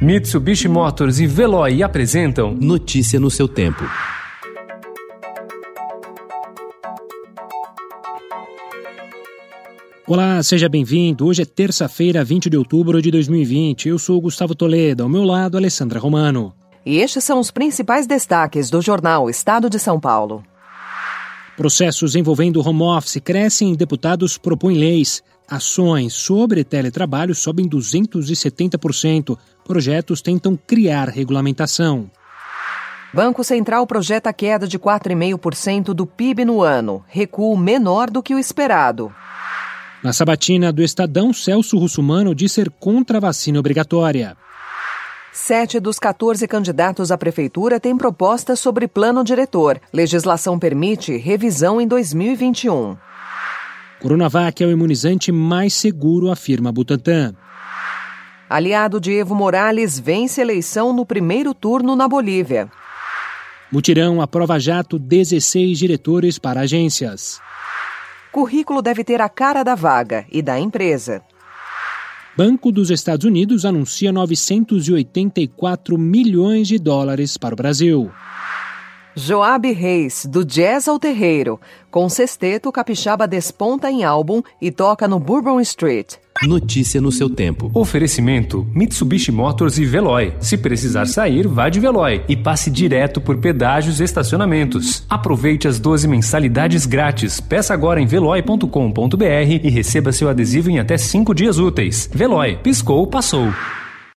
Mitsubishi Motors e Veloy apresentam Notícia no seu tempo. Olá, seja bem-vindo. Hoje é terça-feira, 20 de outubro de 2020. Eu sou Gustavo Toledo, ao meu lado, Alessandra Romano. E estes são os principais destaques do jornal Estado de São Paulo. Processos envolvendo home office crescem e deputados propõem leis. Ações sobre teletrabalho sobem 270%. Projetos tentam criar regulamentação. Banco Central projeta queda de 4,5% do PIB no ano, recuo menor do que o esperado. Na sabatina do Estadão, Celso Russumano diz ser contra a vacina obrigatória. Sete dos 14 candidatos à prefeitura têm propostas sobre plano diretor. Legislação permite revisão em 2021. Coronavac é o imunizante mais seguro, afirma Butantan. Aliado de Evo Morales vence eleição no primeiro turno na Bolívia. Mutirão aprova jato 16 diretores para agências. Currículo deve ter a cara da vaga e da empresa. Banco dos Estados Unidos anuncia 984 milhões de dólares para o Brasil. Joab Reis, do Jazz ao Terreiro. Com sexteto, Capixaba desponta em álbum e toca no Bourbon Street. Notícia no seu tempo. Oferecimento: Mitsubishi Motors e Veloy. Se precisar sair, vá de Veloy e passe direto por pedágios e estacionamentos. Aproveite as 12 mensalidades grátis. Peça agora em veloy.com.br e receba seu adesivo em até 5 dias úteis. Veloy, piscou, passou.